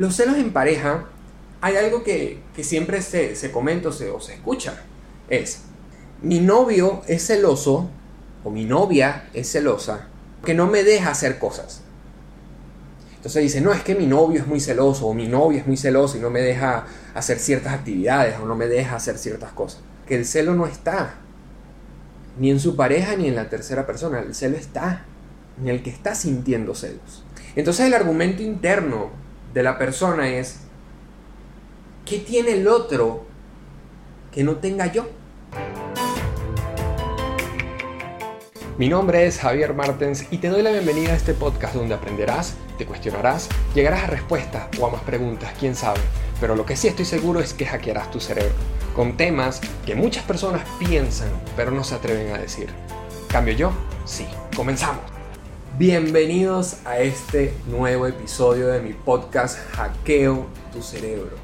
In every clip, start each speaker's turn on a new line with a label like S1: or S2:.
S1: Los celos en pareja, hay algo que, siempre se, se comenta o se, o se escucha. Es, mi novio es celoso o mi novia es celosa que no me deja hacer cosas. Entonces dice, no, es que mi novio es muy celoso o mi novia es muy celoso y no me deja hacer ciertas actividades o no me deja hacer ciertas cosas. Que el celo no está ni en su pareja ni en la tercera persona. El celo está en el que está sintiendo celos. Entonces el argumento interno de la persona es, ¿qué tiene el otro que no tenga yo? Mi nombre es Javier Martens y te doy la bienvenida a este podcast donde aprenderás, te cuestionarás, llegarás a respuestas o a más preguntas, quién sabe. Pero lo que sí estoy seguro es que hackearás tu cerebro con temas que muchas personas piensan pero no se atreven a decir. ¿Cambio yo? Sí. Comenzamos. Bienvenidos a este nuevo episodio de mi podcast Hackeo tu cerebro.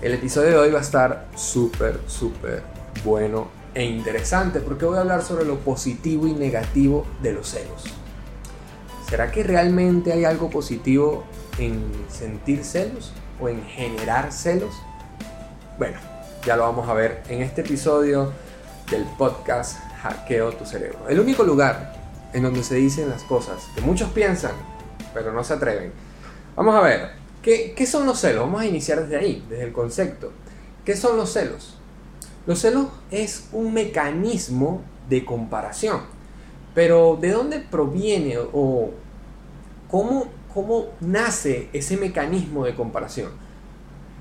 S1: El episodio de hoy va a estar súper, súper bueno e interesante porque voy a hablar sobre lo positivo y negativo de los celos. ¿Será que realmente hay algo positivo en sentir celos o en generar celos? Bueno, ya lo vamos a ver en este episodio del podcast Hackeo tu cerebro. El único lugar en donde se dicen las cosas que muchos piensan, pero no se atreven. Vamos a ver, ¿qué, ¿qué, son los celos? Vamos a iniciar desde ahí, desde el concepto. ¿Qué son los celos? Los celos es un mecanismo de comparación, pero ¿de dónde proviene o cómo, cómo nace ese mecanismo de comparación?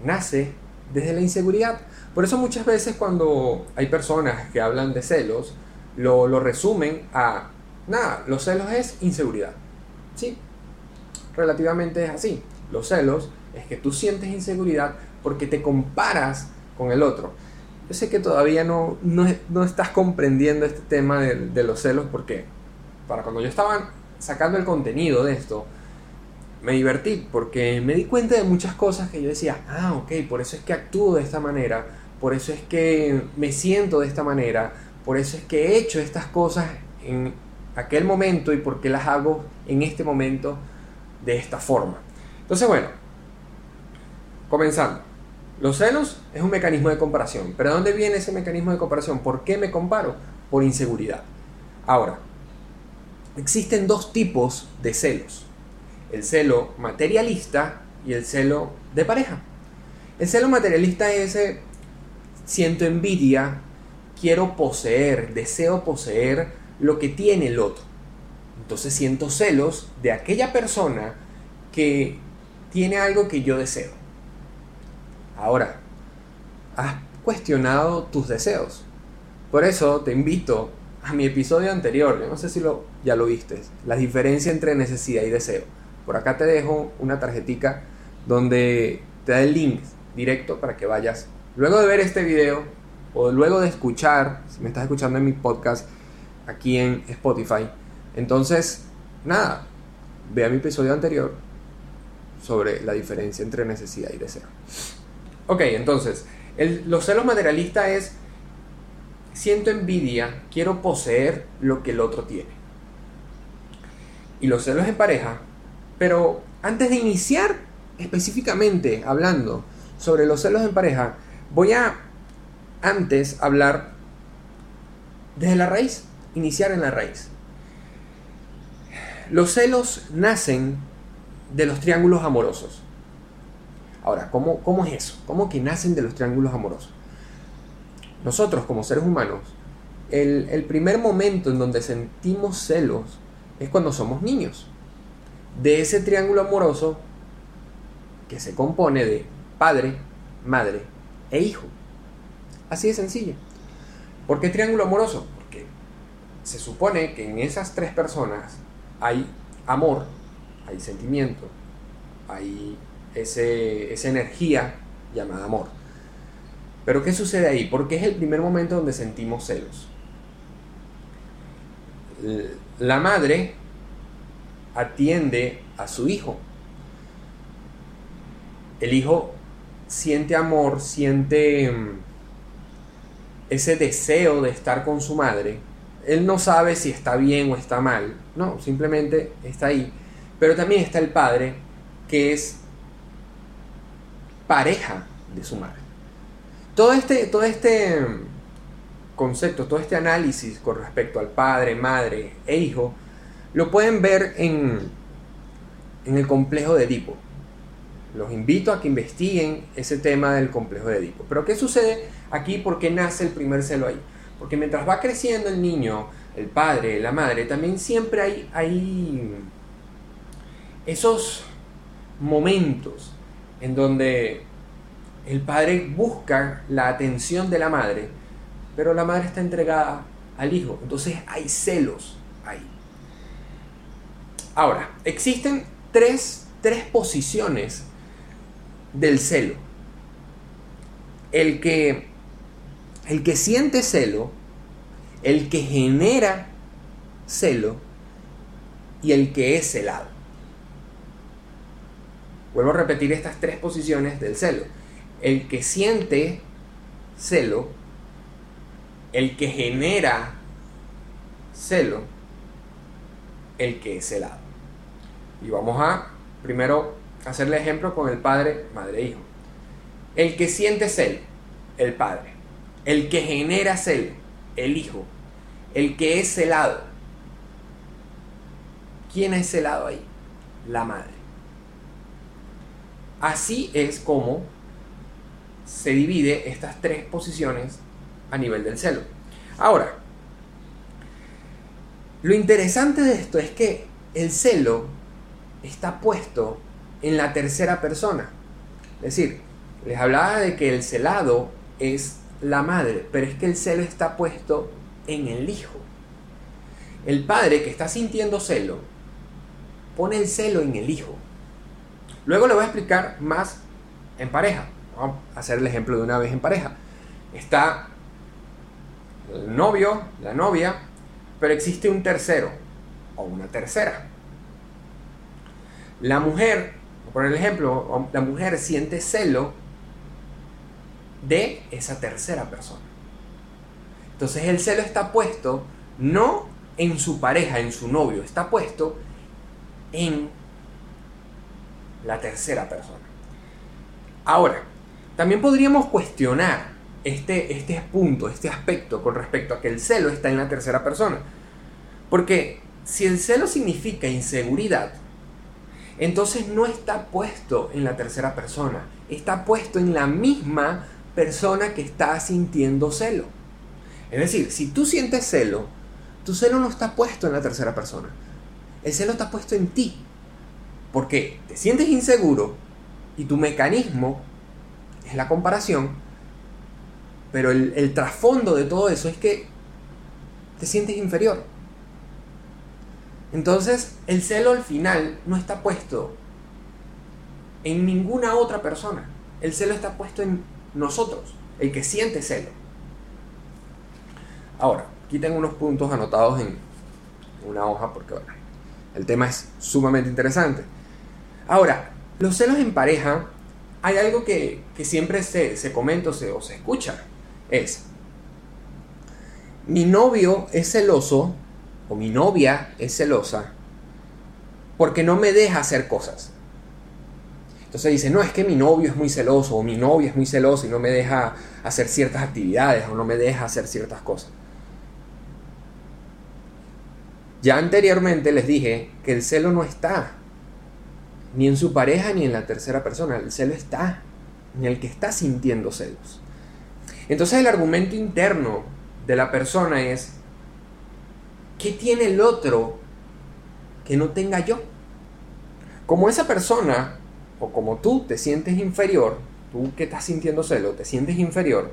S1: Nace desde la inseguridad. Por eso muchas veces cuando hay personas que hablan de celos, lo, lo resumen a Nada, los celos es inseguridad. Sí, relativamente es así. Los celos es que tú sientes inseguridad porque te comparas con el otro. Yo sé que todavía no, no, estás comprendiendo este tema de, de, los celos porque para cuando yo estaba sacando el contenido de esto, me divertí porque me di cuenta de muchas cosas que yo decía, ah, ok, por eso es que actúo de esta manera, por eso es que me siento de esta manera, por eso es que he hecho estas cosas en, aquel momento y por qué las hago en este momento de esta forma. Entonces, bueno, comenzando. Los celos es un mecanismo de comparación. ¿Pero de dónde viene ese mecanismo de comparación? ¿Por qué me comparo? Por inseguridad. Ahora, existen dos tipos de celos. El celo materialista y el celo de pareja. El celo materialista es ese, siento envidia, quiero poseer, deseo poseer lo que tiene el otro. Entonces siento celos de aquella persona que tiene algo que yo deseo. Ahora, ¿has cuestionado tus deseos? Por eso te invito a mi episodio anterior, no sé si lo, ya lo viste, la diferencia entre necesidad y deseo. Por acá te dejo una tarjetica donde te da el link directo para que vayas. Luego de ver este video o luego de escuchar, si me estás escuchando en mi podcast, aquí en Spotify. Entonces, nada, vea mi episodio anterior sobre la diferencia entre necesidad y deseo. Ok, entonces, los celos materialistas es, siento envidia, quiero poseer lo que el otro tiene. Y los celos en pareja, pero antes de iniciar específicamente hablando sobre los celos en pareja, voy a antes hablar desde la raíz iniciar en la raíz. Los celos nacen de los triángulos amorosos. Ahora, ¿cómo, cómo es eso? ¿Cómo que nacen de los triángulos amorosos? Nosotros como seres humanos, el, el primer momento en donde sentimos celos es cuando somos niños. De ese triángulo amoroso que se compone de padre, madre e hijo. Así de sencillo. ¿Por qué triángulo amoroso? Se supone que en esas tres personas hay amor, hay sentimiento, hay esa energía llamada amor. Pero ¿qué sucede ahí? Porque es el primer momento donde sentimos celos. La madre atiende a su hijo. El hijo siente amor, siente mm, ese deseo de estar con su madre él no sabe si está bien o está mal, no, simplemente está ahí. Pero también está el padre, que es pareja de su madre. Todo este, todo este concepto, todo este análisis con respecto al padre, madre e hijo, lo pueden ver en, en el complejo de Edipo. Los invito a que investiguen ese tema del complejo de Edipo. Pero ¿qué sucede aquí? ¿Por qué nace el primer celo ahí? Porque mientras va creciendo el niño, el padre, la madre, también siempre hay, esos momentos en donde el padre busca la atención de la madre, pero la madre está entregada al hijo. Entonces hay celos ahí. Ahora, existen tres, tres posiciones del celo. El que, el que siente celo, el que genera celo y el que es celado. Vuelvo a repetir estas tres posiciones del celo. El que siente celo, el que genera celo, el que es celado. Y vamos a primero hacerle ejemplo con el padre, madre, hijo. El que siente celo, el padre. El que genera celo, el hijo. El que es celado. ¿Quién es celado ahí? La madre. Así es como se divide estas tres posiciones a nivel del celo. Ahora, lo interesante de esto es que el celo está puesto en la tercera persona. Es decir, les hablaba de que el celado es la madre, pero es que el celo está puesto en el hijo. El padre que está sintiendo celo pone el celo en el hijo. Luego le voy a explicar más en pareja. Vamos a hacer el ejemplo de una vez en pareja. Está el novio, la novia, pero existe un tercero o una tercera. La mujer, por el ejemplo, la mujer siente celo de esa tercera persona. Entonces el celo está puesto no en su pareja, en su novio, está puesto en la tercera persona. Ahora, también podríamos cuestionar este, este punto, este aspecto con respecto a que el celo está en la tercera persona. Porque si el celo significa inseguridad, entonces no está puesto en la tercera persona, está puesto en la misma persona que está sintiendo celo. Es decir, si tú sientes celo, tu celo no está puesto en la tercera persona, el celo está puesto en ti, porque te sientes inseguro y tu mecanismo es la comparación, pero el, el trasfondo de todo eso es que te sientes inferior entonces, el celo al final no está puesto en ninguna otra persona. El celo está puesto en nosotros, el que siente celo. Ahora, aquí tengo unos puntos anotados en una hoja porque el tema es sumamente interesante. Ahora, los celos en pareja, hay algo que, siempre se, se comenta o se, o se escucha. Es, mi novio es celoso o mi novia es celosa porque no me deja hacer cosas. Entonces dice, no, es que mi novio es muy celoso o mi novia es muy celosa y no me deja hacer ciertas actividades o no me deja hacer ciertas cosas. Ya anteriormente les dije que el celo no está ni en su pareja ni en la tercera persona, el celo está en el que está sintiendo celos. Entonces el argumento interno de la persona es, ¿Qué tiene el otro que no tenga yo? Como esa persona, o como tú te sientes inferior, tú que estás sintiendo celo, te sientes inferior,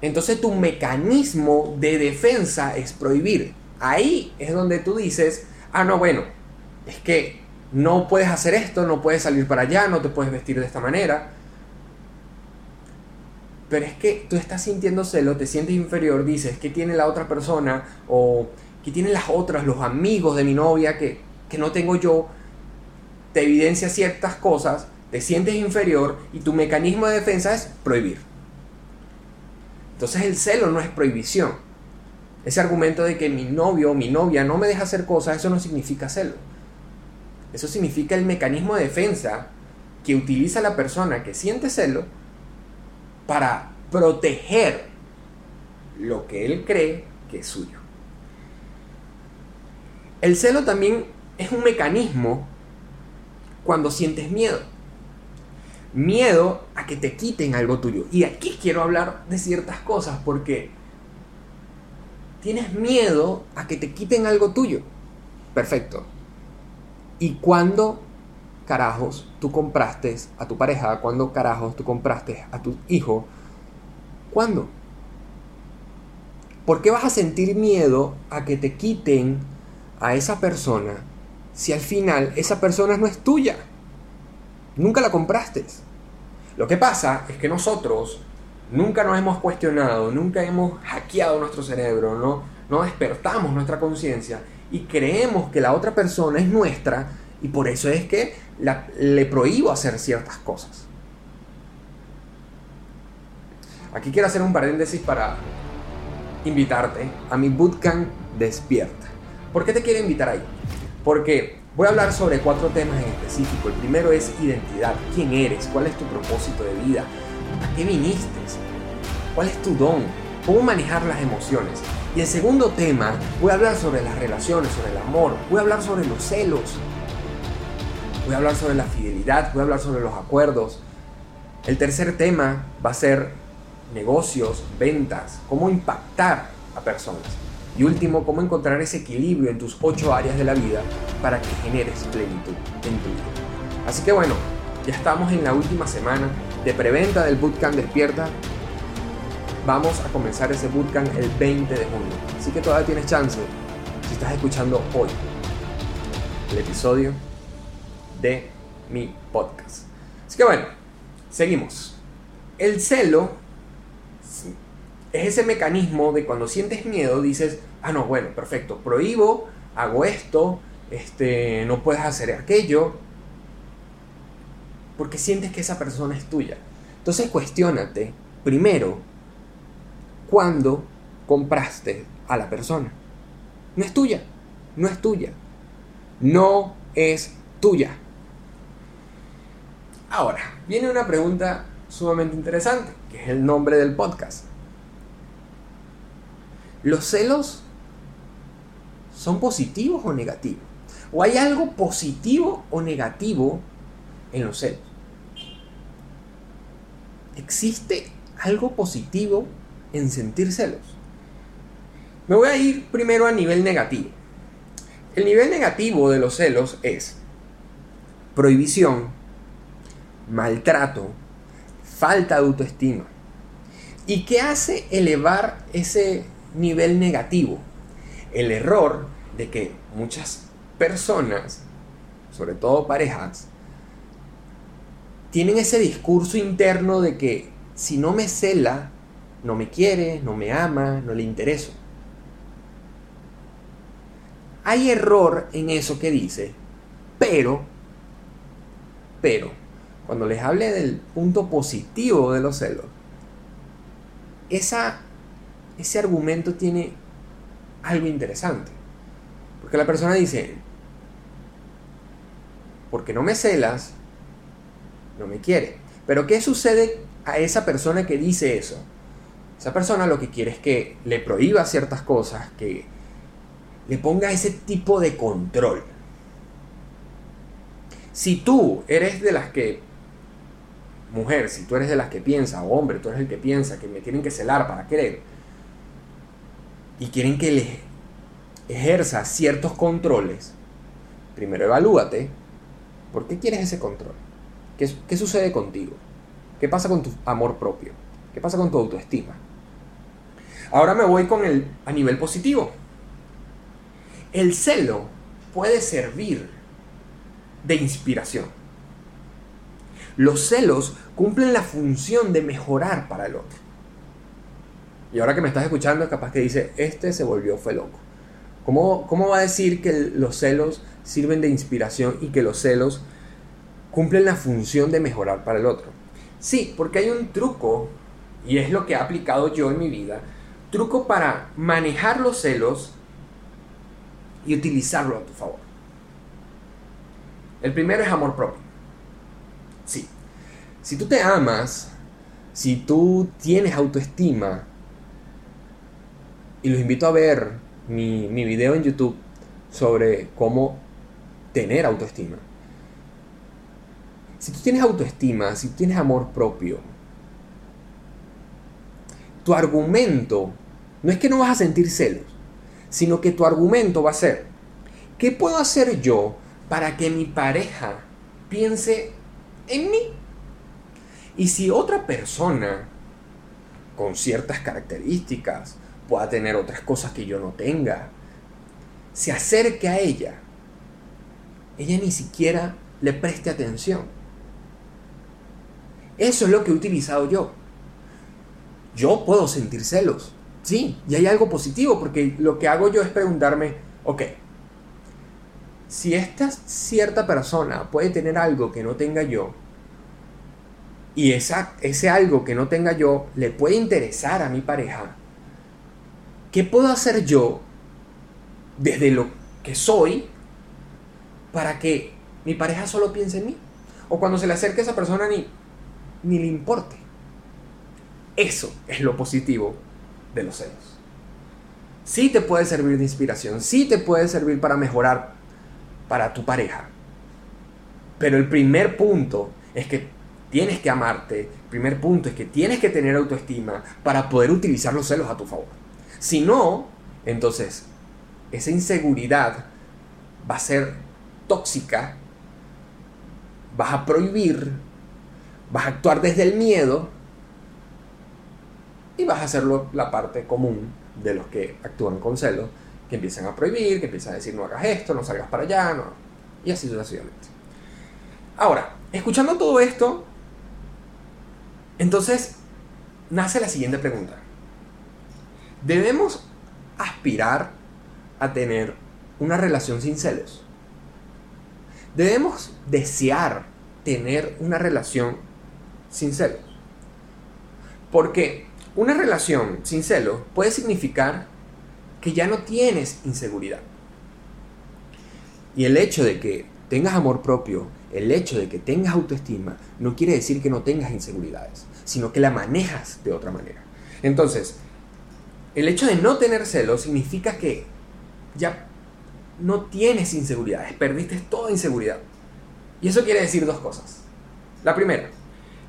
S1: entonces tu mecanismo de defensa es prohibir. Ahí es donde tú dices, ah, no, bueno, es que no puedes hacer esto, no puedes salir para allá, no te puedes vestir de esta manera pero es que tú estás sintiendo celo, te sientes inferior, dices, ¿qué tiene la otra persona? O ¿qué tienen las otras, los amigos de mi novia que, que no tengo yo? Te evidencia ciertas cosas, te sientes inferior y tu mecanismo de defensa es prohibir. Entonces el celo no es prohibición. Ese argumento de que mi novio o mi novia no me deja hacer cosas, eso no significa celo. Eso significa el mecanismo de defensa que utiliza la persona que siente celo para proteger lo que él cree que es suyo. El celo también es un mecanismo cuando sientes miedo. Miedo a que te quiten algo tuyo. Y aquí quiero hablar de ciertas cosas porque tienes miedo a que te quiten algo tuyo. Perfecto. ¿Y cuándo carajos tú compraste a tu pareja? ¿Cuándo carajos tú compraste a tu hijo? ¿Cuándo? ¿Por qué vas a sentir miedo a que te quiten a esa persona si al final esa persona no es tuya? Nunca la compraste. Lo que pasa es que nosotros nunca nos hemos cuestionado, nunca hemos hackeado nuestro cerebro, no, despertamos nuestra conciencia y creemos que la otra persona es nuestra y por eso es que le prohíbo hacer ciertas cosas. Aquí quiero hacer un paréntesis para invitarte a mi bootcamp Despierta. ¿Por qué te quiero invitar ahí? Porque voy a hablar sobre cuatro temas en específico. El primero es identidad. ¿Quién eres? ¿Cuál es tu propósito de vida? ¿A qué viniste? ¿Cuál es tu don? ¿Cómo manejar las emociones? Y el segundo tema, voy a hablar sobre las relaciones, sobre el amor, voy a hablar sobre los celos, voy a hablar sobre la fidelidad, voy a hablar sobre los acuerdos. El tercer tema va a ser negocios, ventas, cómo impactar a personas. Y último, cómo encontrar ese equilibrio en tus ocho áreas de la vida para que generes plenitud en tu vida. Así que bueno, ya estamos en la última semana de preventa del Bootcamp Despierta vamos a comenzar ese bootcamp el 20 de junio. Así que todavía tienes chance si estás escuchando hoy el episodio de mi podcast. Así que bueno, seguimos. El celo es ese mecanismo de cuando sientes miedo dices, ah no, bueno, perfecto, prohíbo, hago esto, este, no puedes hacer aquello, porque sientes que esa persona es tuya. Entonces cuestiónate primero cuando compraste a la persona. No es tuya, no es tuya, no es tuya. Ahora, viene una pregunta sumamente interesante, que es el nombre del podcast. ¿Los celos son positivos o negativos? ¿O hay algo positivo o negativo en los celos? ¿Existe algo positivo en sentir celos. Me voy a ir primero a nivel negativo. El nivel negativo de los celos es prohibición, maltrato, falta de autoestima. ¿Y qué hace elevar ese nivel negativo? El error de que muchas personas, sobre todo parejas, tienen ese discurso interno de que si no me cela, no me quiere, no me ama, no le intereso. Hay error en eso que dice, pero, pero, cuando les hable del punto positivo de los celos, esa, ese argumento tiene algo interesante. Porque la persona dice, porque no me celas, no me quiere. Pero ¿qué sucede a esa persona que dice eso? Esa persona lo que quiere es que le prohíba ciertas cosas, que le ponga ese tipo de control. Si tú eres de las que, mujer, si tú eres de las que piensa, o hombre, tú eres el que piensa que me tienen que celar para querer, y quieren que le ejerza ciertos controles, primero evalúate, ¿por qué quieres ese control? ¿Qué, ¿Qué sucede contigo? ¿Qué pasa con tu amor propio? ¿Qué pasa con tu autoestima? Ahora me voy con el a nivel positivo. El celo puede servir de inspiración. Los celos cumplen la función de mejorar para el otro. Y ahora que me estás escuchando, capaz que dice, este se volvió fue loco. ¿Cómo, ¿Cómo va a decir que los celos sirven de inspiración y que los celos cumplen la función de mejorar para el otro? Sí, porque hay un truco, y es lo que he aplicado yo en mi vida, truco para manejar los celos y utilizarlo a tu favor. El primero es amor propio. Sí. Si tú te amas, si tú tienes autoestima, y los invito a ver mi, mi video en YouTube sobre cómo tener autoestima. Si tú tienes autoestima, si tienes amor propio, tu argumento no es que no vas a sentir celos, sino que tu argumento va a ser, ¿qué puedo hacer yo para que mi pareja piense en mí? Y si otra persona con ciertas características pueda tener otras cosas que yo no tenga, se acerque a ella, ella ni siquiera le preste atención. Eso es lo que he utilizado yo. Yo puedo sentir celos, sí, y hay algo positivo, porque lo que hago yo es preguntarme, ok, si esta cierta persona puede tener algo que no tenga yo, y esa, ese algo que no tenga yo le puede interesar a mi pareja, ¿qué puedo hacer yo desde lo que soy para que mi pareja solo piense en mí? O cuando se le acerque a esa persona ni, ni le importe. Eso es lo positivo de los celos. Sí te puede servir de inspiración, sí te puede servir para mejorar para tu pareja. Pero el primer punto es que tienes que amarte, el primer punto es que tienes que tener autoestima para poder utilizar los celos a tu favor. Si no, entonces esa inseguridad va a ser tóxica, vas a prohibir, vas a actuar desde el miedo y vas a hacerlo la parte común de los que actúan con celos, que empiezan a prohibir, que empiezan a decir no hagas esto, no salgas para allá, y así sucesivamente. Ahora, escuchando todo esto, entonces nace la siguiente pregunta. ¿Debemos aspirar a tener una relación sin celos? ¿Debemos desear tener una relación sin celos? Porque una relación sin celos puede significar que ya no tienes inseguridad. Y el hecho de que tengas amor propio, el hecho de que tengas autoestima, no quiere decir que no tengas inseguridades, sino que la manejas de otra manera. Entonces, el hecho de no tener celos significa que ya no tienes inseguridades, perdiste toda inseguridad. Y eso quiere decir dos cosas. La primera,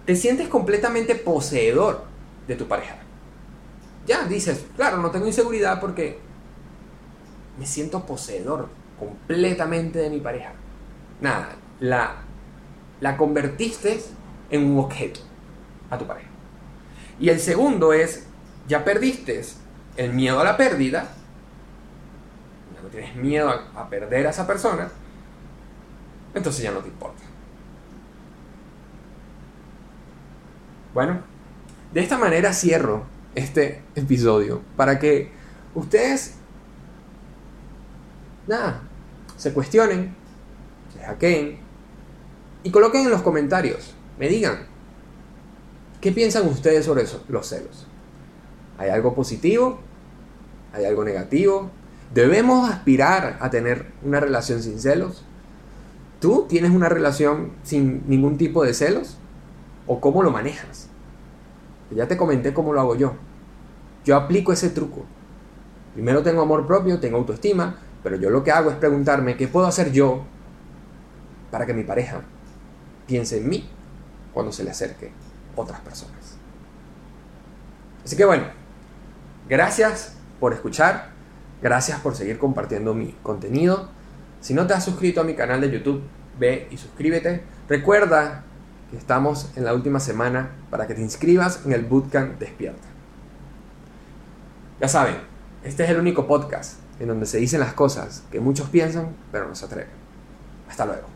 S1: te sientes completamente poseedor de tu pareja. Ya dices, claro, no tengo inseguridad porque me siento poseedor completamente de mi pareja. Nada, la, la convertiste en un objeto a tu pareja. Y el segundo es, ya perdiste el miedo a la pérdida, ya no tienes miedo a, a perder a esa persona, entonces ya no te importa. Bueno, de esta manera cierro este episodio para que ustedes, nada, se cuestionen, se hackeen y coloquen en los comentarios, me digan, ¿qué piensan ustedes sobre eso, los celos? ¿Hay algo positivo? ¿Hay algo negativo? ¿Debemos aspirar a tener una relación sin celos? ¿Tú tienes una relación sin ningún tipo de celos? ¿O cómo lo manejas? Ya te comenté cómo lo hago yo. Yo aplico ese truco. Primero tengo amor propio, tengo autoestima, pero yo lo que hago es preguntarme qué puedo hacer yo para que mi pareja piense en mí cuando se le acerque otras personas. Así que bueno, gracias por escuchar, gracias por seguir compartiendo mi contenido. Si no te has suscrito a mi canal de YouTube, ve y suscríbete. Recuerda estamos en la última semana para que te inscribas en el Bootcamp Despierta. Ya saben, este es el único podcast en donde se dicen las cosas que muchos piensan pero no se atreven. Hasta luego.